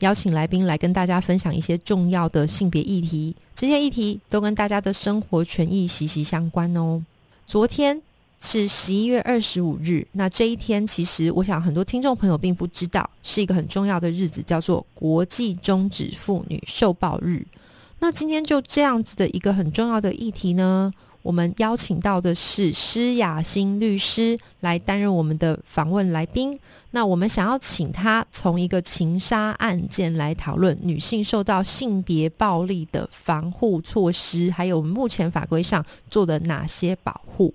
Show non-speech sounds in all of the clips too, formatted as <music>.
邀请来宾来跟大家分享一些重要的性别议题，这些议题都跟大家的生活权益息息相关哦。昨天是十一月二十五日，那这一天其实我想很多听众朋友并不知道，是一个很重要的日子，叫做国际终止妇女受暴日。那今天就这样子的一个很重要的议题呢，我们邀请到的是施雅欣律师来担任我们的访问来宾。那我们想要请他从一个情杀案件来讨论女性受到性别暴力的防护措施，还有目前法规上做的哪些保护。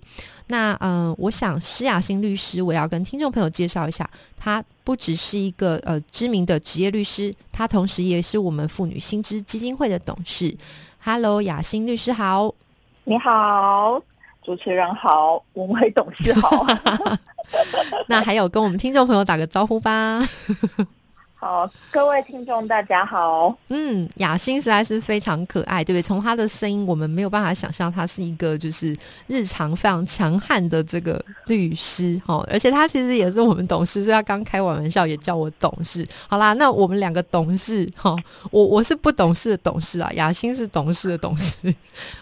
那嗯，我想施雅欣律师，我要跟听众朋友介绍一下，他不只是一个呃知名的职业律师，他同时也是我们妇女新知基金会的董事。Hello，雅欣律师好，你好，主持人好，文伟董事好。那还有跟我们听众朋友打个招呼吧。好，各位听众，大家好。嗯，雅欣实在是非常可爱，对不对？从她的声音，我们没有办法想象她是一个就是日常非常强悍的这个律师哈。而且她其实也是我们董事，所以她刚开完玩笑也叫我董事。好啦，那我们两个董事哈，我我是不懂事的董事啊，<laughs> 雅欣是懂事的董事，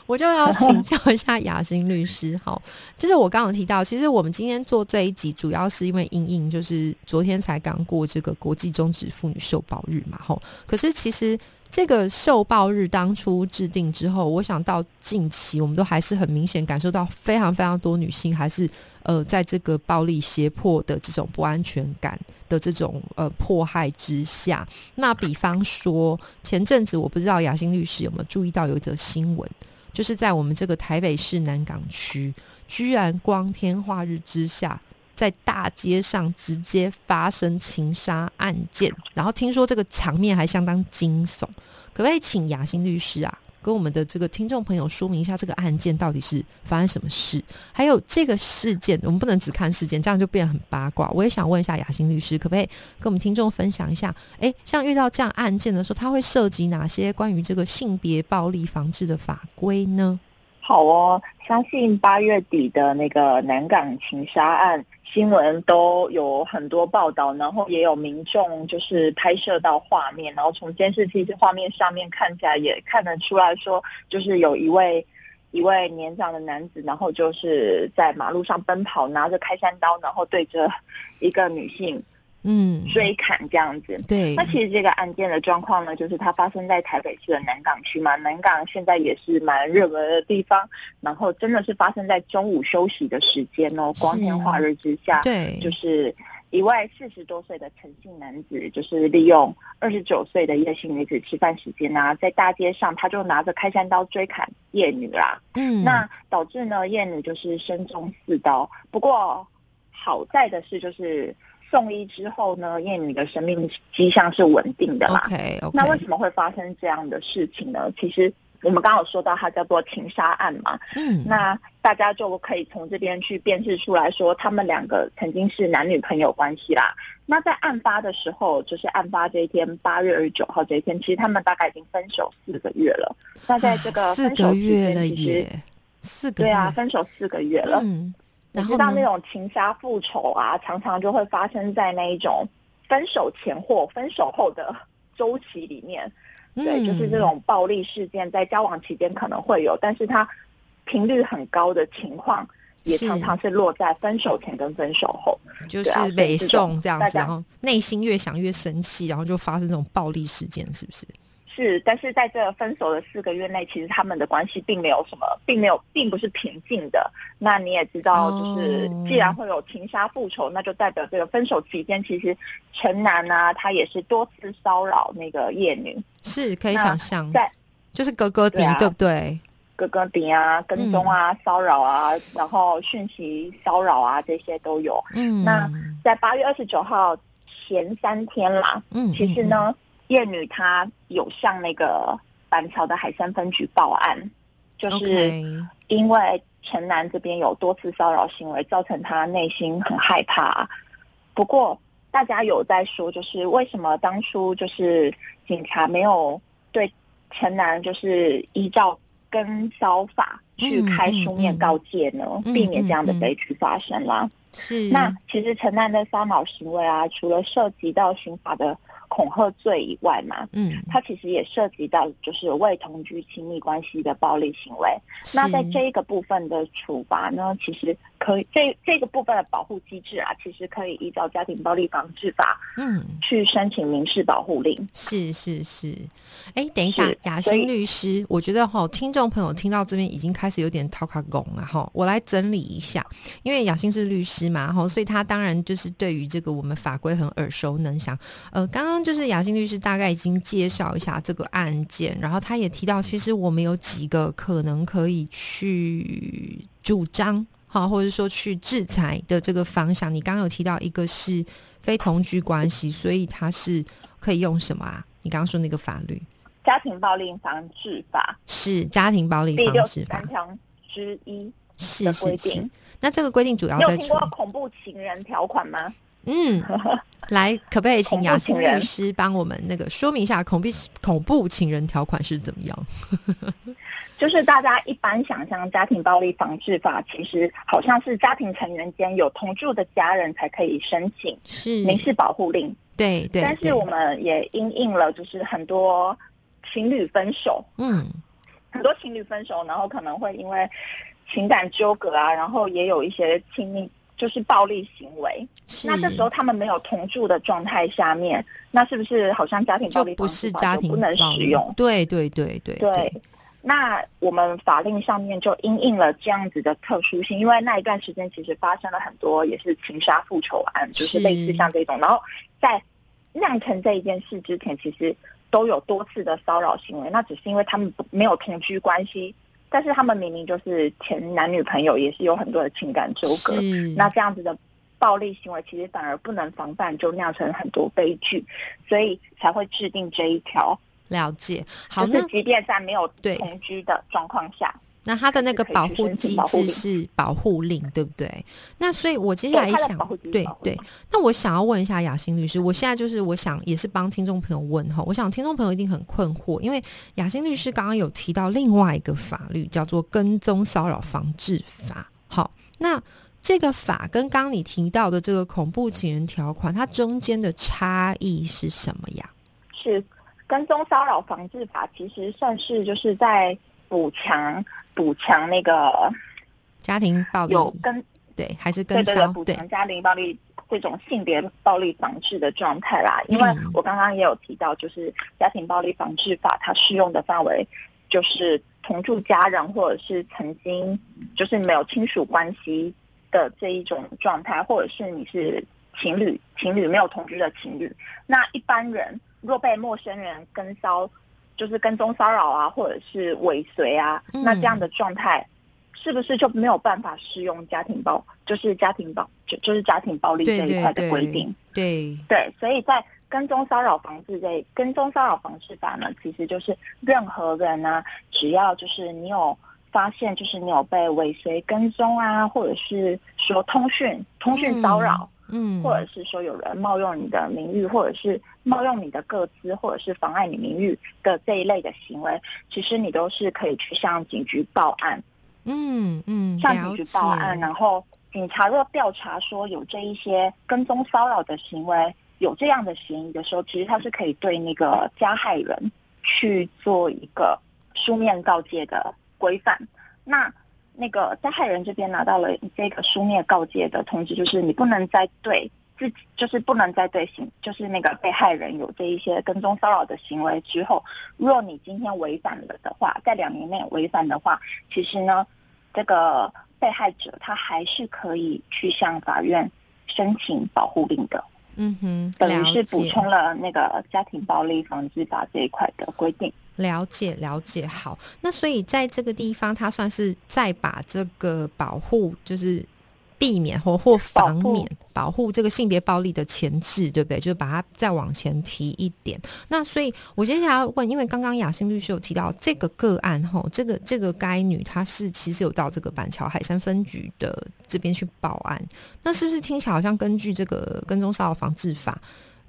我就要请教一下雅欣律师。好，就是我刚刚提到，其实我们今天做这一集，主要是因为英英就是昨天才刚过这个国际终止。妇女受暴日嘛，吼！可是其实这个受暴日当初制定之后，我想到近期，我们都还是很明显感受到非常非常多女性还是呃，在这个暴力胁迫的这种不安全感的这种呃迫害之下。那比方说，前阵子我不知道雅欣律师有没有注意到有一则新闻，就是在我们这个台北市南港区，居然光天化日之下。在大街上直接发生情杀案件，然后听说这个场面还相当惊悚，可不可以请雅欣律师啊，跟我们的这个听众朋友说明一下这个案件到底是发生什么事？还有这个事件，我们不能只看事件，这样就变得很八卦。我也想问一下雅欣律师，可不可以跟我们听众分享一下？哎，像遇到这样案件的时候，它会涉及哪些关于这个性别暴力防治的法规呢？好哦，相信八月底的那个南港情杀案新闻都有很多报道，然后也有民众就是拍摄到画面，然后从监视器这画面上面看起来也看得出来说，就是有一位一位年长的男子，然后就是在马路上奔跑，拿着开山刀，然后对着一个女性。嗯，追砍这样子。对，那其实这个案件的状况呢，就是它发生在台北市的南港区嘛。南港现在也是蛮热门的地方，然后真的是发生在中午休息的时间哦，光天化日之下。对，就是一位四十多岁的陈姓男子，就是利用二十九岁的叶姓女子吃饭时间啊，在大街上他就拿着开山刀追砍叶女啦。嗯，那导致呢叶女就是身中四刀。不过好在的是，就是。送医之后呢，因为你的生命迹象是稳定的啦。那为什么会发生这样的事情呢？其实我们刚刚有说到，它叫做情杀案嘛。嗯，那大家就可以从这边去辨识出来说，他们两个曾经是男女朋友关系啦。那在案发的时候，就是案发这一天，八月二十九号这一天，其实他们大概已经分手四个月了。那在这个分手期间，其实四个对啊，分手四个月了。嗯。你知道那种情杀复仇啊，常常就会发生在那一种分手前或分手后的周期里面。对，就是这种暴力事件在交往期间可能会有，但是它频率很高的情况，也常常是落在分手前跟分手后，就是北宋这样子，然后内心越想越生气，然后就发生这种暴力事件，是不是？是，但是在这分手的四个月内，其实他们的关系并没有什么，并没有，并不是平静的。那你也知道，就是既然会有情杀复仇，那就代表这个分手期间，其实陈楠啊，他也是多次骚扰那个叶女，是可以想象，在就是哥哥顶，对不对？哥哥顶啊，跟踪啊，骚扰啊，然后讯息骚扰啊，这些都有。嗯，那在八月二十九号前三天啦，嗯，其实呢。叶女她有向那个板桥的海山分局报案，就是因为陈男这边有多次骚扰行为，造成她内心很害怕。不过大家有在说，就是为什么当初就是警察没有对陈男就是依照跟骚法去开书面告诫呢？避免这样的悲剧发生了。是。那其实陈南的骚扰行为啊，除了涉及到刑法的。恐吓罪以外嘛，嗯，它其实也涉及到就是未同居亲密关系的暴力行为。那在这一个部分的处罚呢，其实可以这这个部分的保护机制啊，其实可以依照家庭暴力防治法，嗯，去申请民事保护令。是是是，哎，等一下，雅欣律师，我觉得哈，听众朋友听到这边已经开始有点掏卡拱了哈，我来整理一下，因为雅欣是律师嘛哈，所以他当然就是对于这个我们法规很耳熟能详。呃，刚刚。就是雅欣律师大概已经介绍一下这个案件，然后他也提到，其实我们有几个可能可以去主张，好，或者说去制裁的这个方向。你刚刚有提到一个是非同居关系，所以它是可以用什么啊？你刚刚说那个法律《家庭暴力防治法》是《家庭暴力防治法》条之一是是是。那这个规定主要有听过恐怖情人条款吗？嗯，<laughs> 来，可不可以请雅欣律师帮我们那个说明一下恐怖恐怖情人条款是怎么样？<laughs> 就是大家一般想象家庭暴力防治法，其实好像是家庭成员间有同住的家人才可以申请是民事保护令。对对。但是我们也因应了，就是很多情侣分手，嗯，很多情侣分手，然后可能会因为情感纠葛啊，然后也有一些亲密。就是暴力行为，那这时候他们没有同住的状态下面，那是不是好像家庭暴力不是家庭不能使用？对对对对对。那我们法令上面就因应了这样子的特殊性，因为那一段时间其实发生了很多也是情杀复仇案，就是类似像这种。然后在酿成这一件事之前，其实都有多次的骚扰行为，那只是因为他们没有同居关系。但是他们明明就是前男女朋友，也是有很多的情感纠葛。那这样子的暴力行为，其实反而不能防范，就酿成很多悲剧，所以才会制定这一条。了解，好，就是即便在没有同居的状况下。那他的那个保护机制是保护令，对不对？那所以，我接下来想，对对。那我想要问一下雅欣律师，我现在就是我想也是帮听众朋友问哈，我想听众朋友一定很困惑，因为雅欣律师刚刚有提到另外一个法律叫做《跟踪骚扰防治法》。好，那这个法跟刚刚你提到的这个恐怖情人条款，它中间的差异是什么呀？是《跟踪骚扰防治法》其实算是就是在。补强补强那个家庭暴力。有跟对还是跟对对补强家庭暴力这种性别暴力防治的状态啦，因为我刚刚也有提到，就是家庭暴力防治法它适用的范围就是同住家人或者是曾经就是没有亲属关系的这一种状态，或者是你是情侣情侣没有同居的情侣，那一般人若被陌生人跟骚。就是跟踪骚扰啊，或者是尾随啊，那这样的状态，是不是就没有办法适用家庭暴，就是家庭暴，就就是家庭暴力这一块的规定？对对，所以在跟踪骚扰防治这跟踪骚扰防治法呢，其实就是任何人呢，只要就是你有发现，就是你有被尾随跟踪啊，或者是说通讯通讯骚扰。嗯，或者是说有人冒用你的名誉，或者是冒用你的个资，或者是妨碍你名誉的这一类的行为，其实你都是可以去向警局报案。嗯嗯，向警局报案，然后警察若调查说有这一些跟踪骚扰的行为，有这样的嫌疑的时候，其实他是可以对那个加害人去做一个书面告诫的规范。那。那个加害人这边拿到了这个书面告诫的通知，就是你不能再对自己，就是不能再对行，就是那个被害人有这一些跟踪骚扰的行为之后，若你今天违反了的话，在两年内违反的话，其实呢，这个被害者他还是可以去向法院申请保护令的。嗯哼，等于是补充了那个家庭暴力防治法这一块的规定。了解了解，好，那所以在这个地方，他算是再把这个保护，就是避免或或防免保护这个性别暴力的前置，对不对？就是把它再往前提一点。那所以我接下来要问，因为刚刚雅欣律师有提到这个个案，吼，这个这个该女她是其实有到这个板桥海山分局的这边去报案，那是不是听起来好像根据这个跟踪骚扰防治法？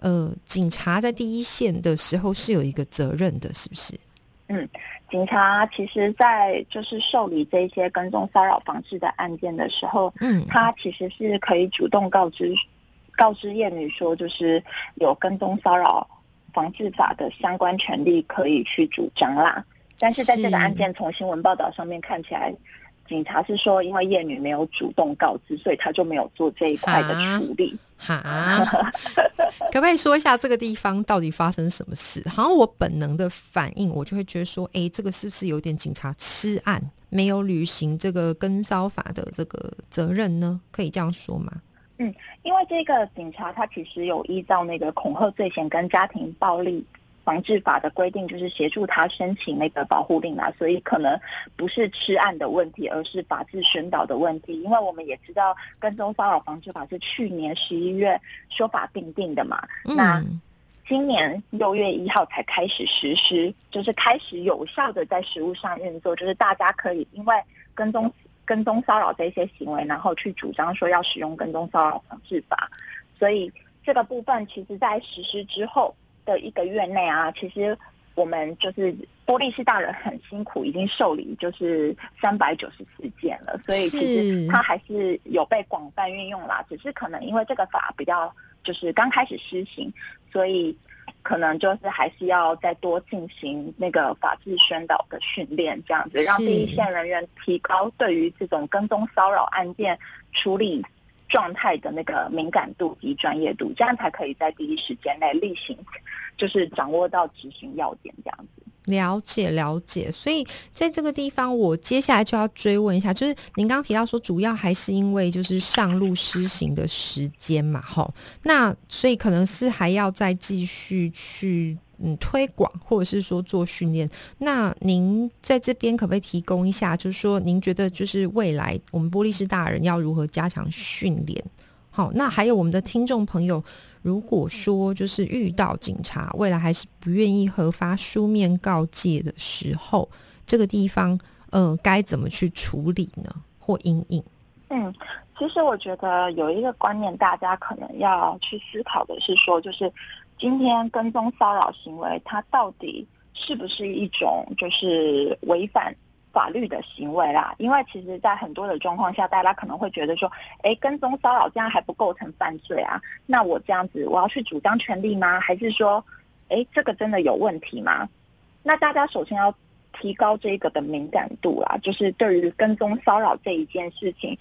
呃，警察在第一线的时候是有一个责任的，是不是？嗯，警察其实，在就是受理这些跟踪骚扰防治的案件的时候，嗯，他其实是可以主动告知告知叶女说，就是有跟踪骚扰防治法的相关权利可以去主张啦。但是在这个案件从新闻报道上面看起来，警察是说，因为叶女没有主动告知，所以他就没有做这一块的处理。哈，可不可以说一下这个地方到底发生什么事？好像我本能的反应，我就会觉得说，哎，这个是不是有点警察吃案，没有履行这个跟骚法的这个责任呢？可以这样说吗？嗯，因为这个警察他其实有依照那个恐吓罪嫌跟家庭暴力。防治法的规定就是协助他申请那个保护令啊，所以可能不是吃案的问题，而是法制宣导的问题。因为我们也知道跟踪骚扰防治法是去年十一月修法定定的嘛，那今年六月一号才开始实施，就是开始有效的在实务上运作，就是大家可以因为跟踪跟踪骚扰这些行为，然后去主张说要使用跟踪骚扰防治法，所以这个部分其实在实施之后。的一个月内啊，其实我们就是玻璃市大人很辛苦，已经受理就是三百九十四件了，所以其实它还是有被广泛运用啦。只是可能因为这个法比较就是刚开始施行，所以可能就是还是要再多进行那个法制宣导的训练，这样子让第一线人员提高对于这种跟踪骚扰案件处理。状态的那个敏感度及专业度，这样才可以在第一时间内例行，就是掌握到执行要点，这样子。了解了解，所以在这个地方，我接下来就要追问一下，就是您刚刚提到说，主要还是因为就是上路施行的时间嘛，吼，那所以可能是还要再继续去。嗯，推广或者是说做训练，那您在这边可不可以提供一下？就是说，您觉得就是未来我们玻璃师大人要如何加强训练？好，那还有我们的听众朋友，如果说就是遇到警察未来还是不愿意核发书面告诫的时候，这个地方呃该怎么去处理呢？或阴影？嗯，其实我觉得有一个观念，大家可能要去思考的是说，就是。今天跟踪骚扰行为，它到底是不是一种就是违反法律的行为啦？因为其实，在很多的状况下，大家可能会觉得说，哎，跟踪骚扰这样还不构成犯罪啊？那我这样子，我要去主张权利吗？还是说，哎，这个真的有问题吗？那大家首先要提高这个的敏感度啦，就是对于跟踪骚扰这一件事情，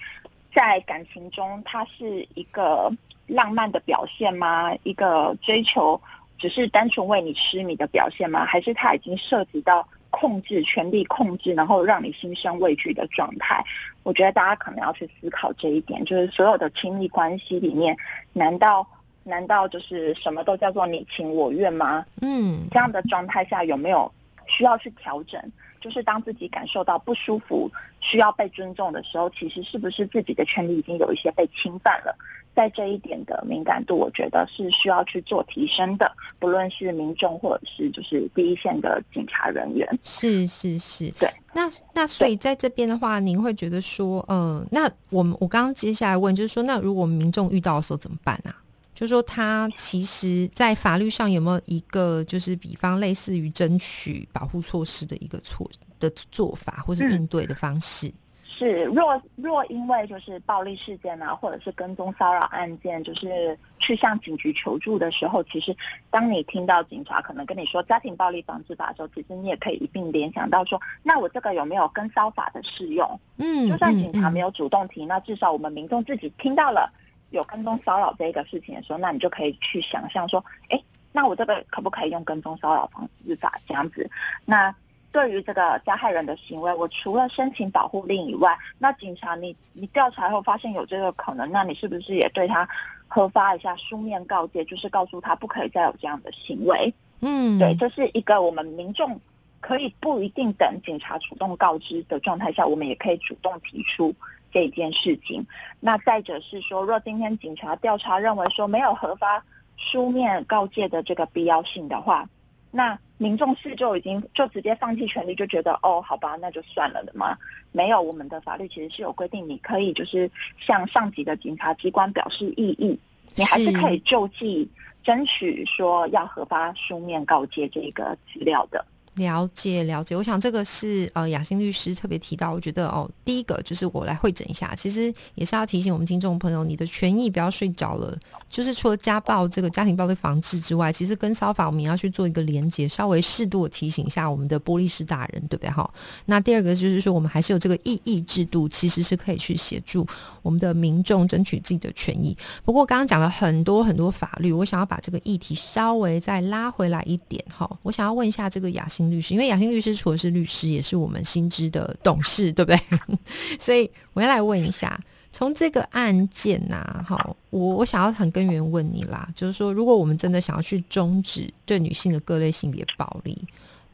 在感情中，它是一个。浪漫的表现吗？一个追求只是单纯为你痴迷的表现吗？还是他已经涉及到控制、权力控制，然后让你心生畏惧的状态？我觉得大家可能要去思考这一点，就是所有的亲密关系里面，难道难道就是什么都叫做你情我愿吗？嗯，这样的状态下有没有需要去调整？就是当自己感受到不舒服、需要被尊重的时候，其实是不是自己的权利已经有一些被侵犯了？在这一点的敏感度，我觉得是需要去做提升的。不论是民众或者是就是第一线的警察人员，是是是，对。那那所以在这边的话，您会觉得说，嗯，那我们我刚刚接下来问就是说，那如果民众遇到的时候怎么办啊？就是说他其实，在法律上有没有一个就是比方类似于争取保护措施的一个措的做法，或是应对的方式？是，若若因为就是暴力事件啊，或者是跟踪骚扰案件，就是去向警局求助的时候，其实当你听到警察可能跟你说家庭暴力防治法的时候，其实你也可以一并联想到说，那我这个有没有跟骚法的适用？嗯，就算警察没有主动提，那至少我们民众自己听到了有跟踪骚扰这个事情的时候，那你就可以去想象说，哎，那我这个可不可以用跟踪骚扰防治法这样子？那。对于这个加害人的行为，我除了申请保护令以外，那警察你你调查后发现有这个可能，那你是不是也对他核发一下书面告诫，就是告诉他不可以再有这样的行为？嗯，对，这是一个我们民众可以不一定等警察主动告知的状态下，我们也可以主动提出这件事情。那再者是说，若今天警察调查认为说没有核发书面告诫的这个必要性的话，那民众是就已经就直接放弃权利，就觉得哦，好吧，那就算了的吗？没有，我们的法律其实是有规定，你可以就是向上级的警察机关表示异议，你还是可以就近争取说要核发书面告诫这个资料的。了解了解，我想这个是呃雅欣律师特别提到，我觉得哦，第一个就是我来会诊一下，其实也是要提醒我们听众朋友，你的权益不要睡着了。就是除了家暴这个家庭暴力防治之外，其实跟骚法我们也要去做一个连接，稍微适度的提醒一下我们的玻璃师大人，对不对哈？那第二个就是说，我们还是有这个异议制度，其实是可以去协助我们的民众争取自己的权益。不过刚刚讲了很多很多法律，我想要把这个议题稍微再拉回来一点哈。我想要问一下这个雅欣。律师，因为雅欣律师除了是律师，也是我们新知的董事，对不对？<laughs> 所以我要来问一下，从这个案件呐，好，我我想要很根源问你啦，就是说，如果我们真的想要去终止对女性的各类性别暴力。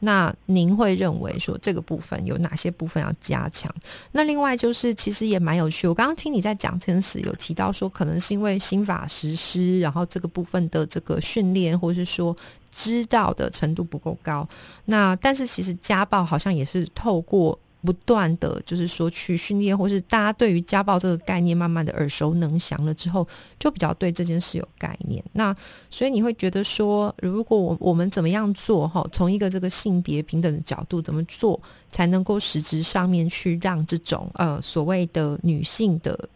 那您会认为说这个部分有哪些部分要加强？那另外就是其实也蛮有趣，我刚刚听你在讲这件事，有提到说可能是因为新法实施，然后这个部分的这个训练或是说知道的程度不够高。那但是其实家暴好像也是透过。不断的就是说去训练，或是大家对于家暴这个概念慢慢的耳熟能详了之后，就比较对这件事有概念。那所以你会觉得说，如果我我们怎么样做哈，从一个这个性别平等的角度，怎么做才能够实质上面去让这种呃所谓的女性的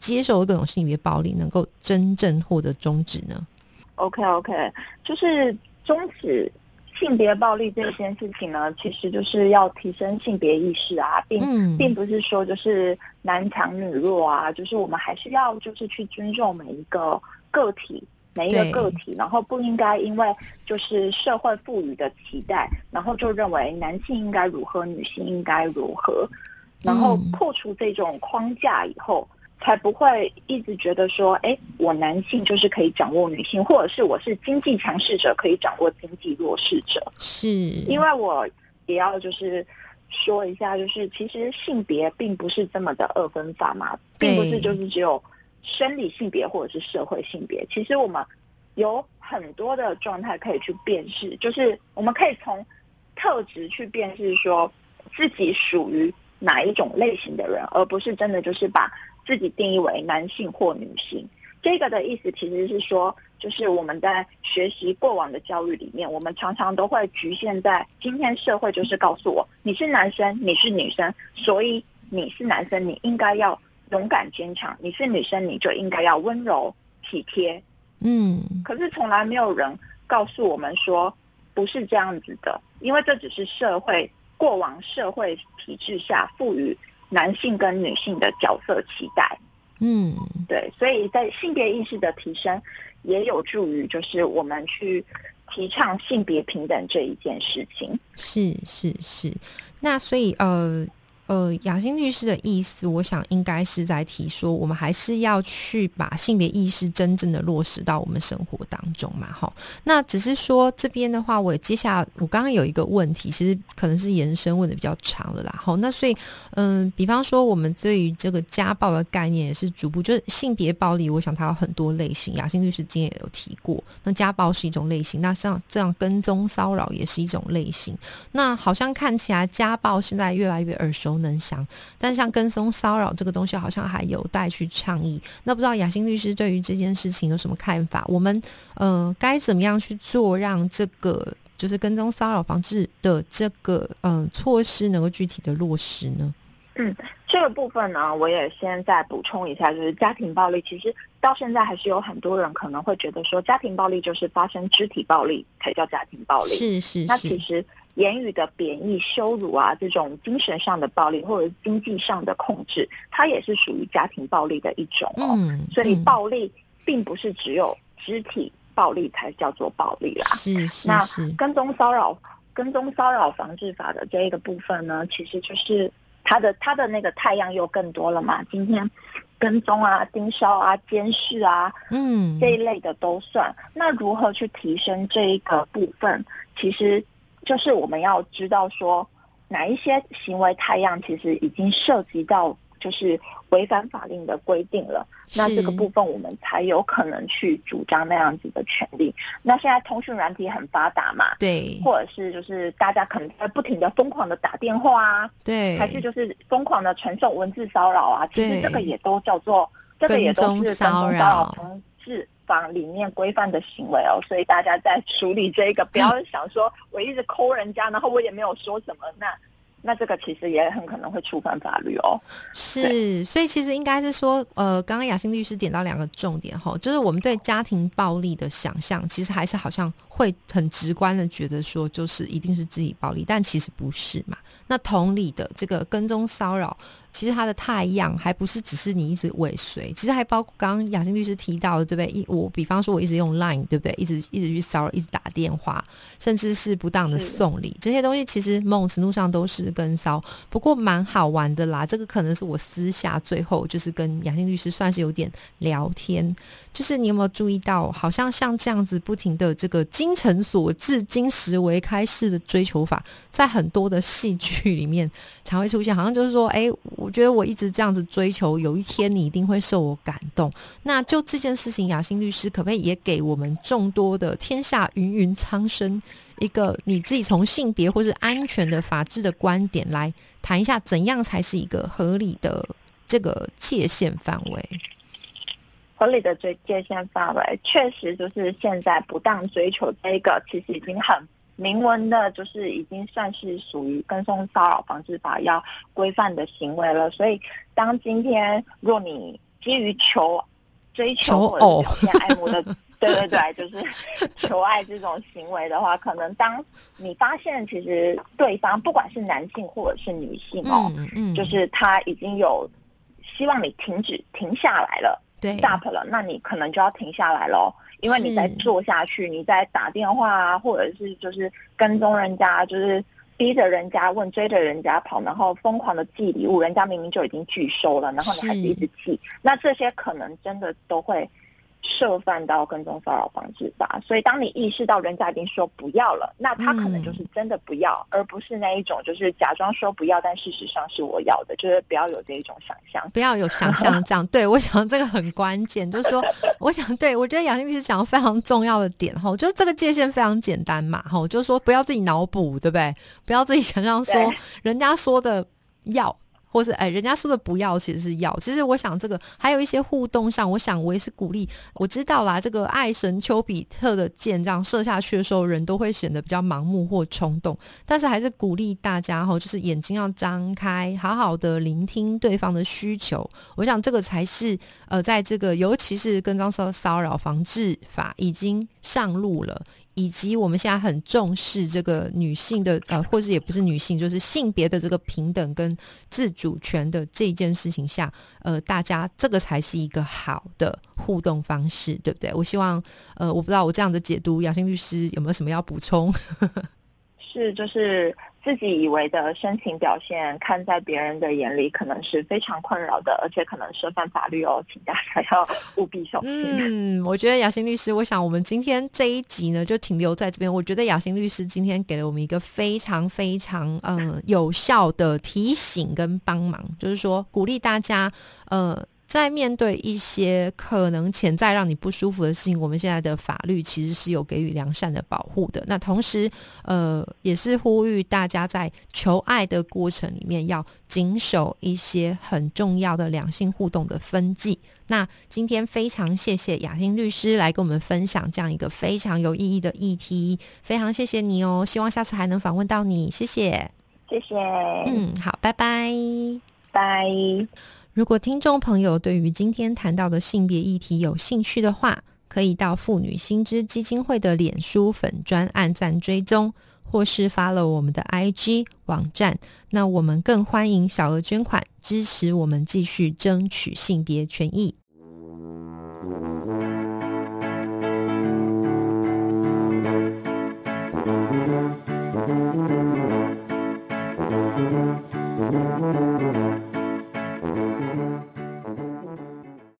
接受各种性别暴力，能够真正获得终止呢？OK OK，就是终止。性别暴力这件事情呢，其实就是要提升性别意识啊，并并不是说就是男强女弱啊，就是我们还是要就是去尊重每一个个体，每一个个体，然后不应该因为就是社会赋予的期待，然后就认为男性应该如何，女性应该如何，然后破除这种框架以后。才不会一直觉得说，哎，我男性就是可以掌握女性，或者是我是经济强势者可以掌握经济弱势者。是，因为我也要就是说一下，就是其实性别并不是这么的二分法嘛，并不是就是只有生理性别或者是社会性别。其实我们有很多的状态可以去辨识，就是我们可以从特质去辨识说自己属于哪一种类型的人，而不是真的就是把。自己定义为男性或女性，这个的意思其实是说，就是我们在学习过往的教育里面，我们常常都会局限在今天社会就是告诉我，你是男生，你是女生，所以你是男生，你应该要勇敢坚强；你是女生，你就应该要温柔体贴。嗯，可是从来没有人告诉我们说不是这样子的，因为这只是社会过往社会体制下赋予。男性跟女性的角色期待，嗯，对，所以在性别意识的提升，也有助于就是我们去提倡性别平等这一件事情。是是是，那所以呃。呃，雅欣律师的意思，我想应该是在提说，我们还是要去把性别意识真正的落实到我们生活当中嘛，哈。那只是说这边的话，我接下来我刚刚有一个问题，其实可能是延伸问的比较长了啦，好，那所以嗯，比方说我们对于这个家暴的概念也是逐步，就是性别暴力，我想它有很多类型，雅欣律师今天也有提过，那家暴是一种类型，那像这样跟踪骚扰也是一种类型，那好像看起来家暴现在越来越耳熟。能详，但像跟踪骚扰这个东西，好像还有待去倡议。那不知道雅欣律师对于这件事情有什么看法？我们呃，该怎么样去做，让这个就是跟踪骚扰防治的这个嗯措施能够具体的落实呢？嗯，这个部分呢，我也先再补充一下，就是家庭暴力，其实到现在还是有很多人可能会觉得说，家庭暴力就是发生肢体暴力才叫家庭暴力。是是，那其实。言语的贬义、羞辱啊，这种精神上的暴力或者经济上的控制，它也是属于家庭暴力的一种哦。所以暴力并不是只有肢体暴力才叫做暴力啦。是是那跟踪骚扰、跟踪骚扰防治法的这一个部分呢，其实就是它的它的那个太阳又更多了嘛。今天跟踪啊、盯梢啊、监视啊，嗯，这一类的都算。那如何去提升这一个部分？其实。就是我们要知道说，哪一些行为太阳其实已经涉及到就是违反法令的规定了，那这个部分我们才有可能去主张那样子的权利。那现在通讯软体很发达嘛，对，或者是就是大家可能在不停的疯狂的打电话啊，对，还是就是疯狂的传送文字骚扰啊，其实这个也都叫做这个也都是跟踪骚扰。防治法里面规范的行为哦。所以大家在处理这个，不要想说我一直抠人家，然后我也没有说什么那。那这个其实也很可能会触犯法律哦。是，所以其实应该是说，呃，刚刚雅欣律师点到两个重点哈，就是我们对家庭暴力的想象，其实还是好像会很直观的觉得说，就是一定是肢体暴力，但其实不是嘛。那同理的这个跟踪骚扰。其实它的太阳还不是只是你一直尾随，其实还包括刚刚雅欣律师提到的，对不对？一我比方说，我一直用 Line，对不对？一直一直去骚扰，一直打电话，甚至是不当的送礼，这些东西其实某种程度上都是跟骚。不过蛮好玩的啦，这个可能是我私下最后就是跟雅欣律师算是有点聊天。就是你有没有注意到，好像像这样子不停的这个精诚所至、金石为开式的追求法，在很多的戏剧里面才会出现。好像就是说，哎，我觉得我一直这样子追求，有一天你一定会受我感动。那就这件事情，雅欣律师可不可以也给我们众多的天下芸芸苍生一个你自己从性别或是安全的法治的观点来谈一下，怎样才是一个合理的这个界限范围？合理的追界限范围，确实就是现在不当追求这一个，其实已经很明文的，就是已经算是属于跟踪骚扰防治法要规范的行为了。所以，当今天若你基于求追求或者表现爱慕的，<laughs> 对对对，就是求爱这种行为的话，可能当你发现其实对方不管是男性或者是女性哦，嗯嗯就是他已经有希望你停止停下来了。Stop 了，那你可能就要停下来喽，因为你在做下去，你在打电话啊，或者是就是跟踪人家，就是逼着人家问，追着人家跑，然后疯狂的寄礼物，人家明明就已经拒收了，然后你还是。一直寄，那这些可能真的都会。涉犯到跟踪骚扰防治法，所以当你意识到人家已经说不要了，那他可能就是真的不要，而不是那一种就是假装说不要，但事实上是我要的，就是不要有这一种想象，不要有想象这样。<laughs> 对我想这个很关键，就是说，我想对我觉得杨律师讲非常重要的点哈，就是这个界限非常简单嘛哈，就是说不要自己脑补，对不对？不要自己想象说人家说的要。或是哎，人家说的不要，其实是要。其实我想，这个还有一些互动上，我想我也是鼓励。我知道啦，这个爱神丘比特的箭这样射下去的时候，人都会显得比较盲目或冲动。但是还是鼓励大家哈，就是眼睛要张开，好好的聆听对方的需求。我想这个才是呃，在这个尤其是跟踪骚骚扰防治法已经上路了。以及我们现在很重视这个女性的呃，或者也不是女性，就是性别的这个平等跟自主权的这件事情下，呃，大家这个才是一个好的互动方式，对不对？我希望呃，我不知道我这样的解读，杨欣律师有没有什么要补充？<laughs> 是，就是自己以为的深情表现，看在别人的眼里，可能是非常困扰的，而且可能涉犯法律哦，请大家 <laughs> 要务必小心。嗯，我觉得雅欣律师，我想我们今天这一集呢，就停留在这边。我觉得雅欣律师今天给了我们一个非常非常嗯有效的提醒跟帮忙，就是说鼓励大家呃。在面对一些可能潜在让你不舒服的事情，我们现在的法律其实是有给予良善的保护的。那同时，呃，也是呼吁大家在求爱的过程里面要谨守一些很重要的两性互动的分际。那今天非常谢谢雅欣律师来跟我们分享这样一个非常有意义的议题，非常谢谢你哦！希望下次还能访问到你，谢谢，谢谢，嗯，好，拜拜，拜。如果听众朋友对于今天谈到的性别议题有兴趣的话，可以到妇女新知基金会的脸书粉专按赞追踪，或是发了我们的 IG 网站。那我们更欢迎小额捐款，支持我们继续争取性别权益。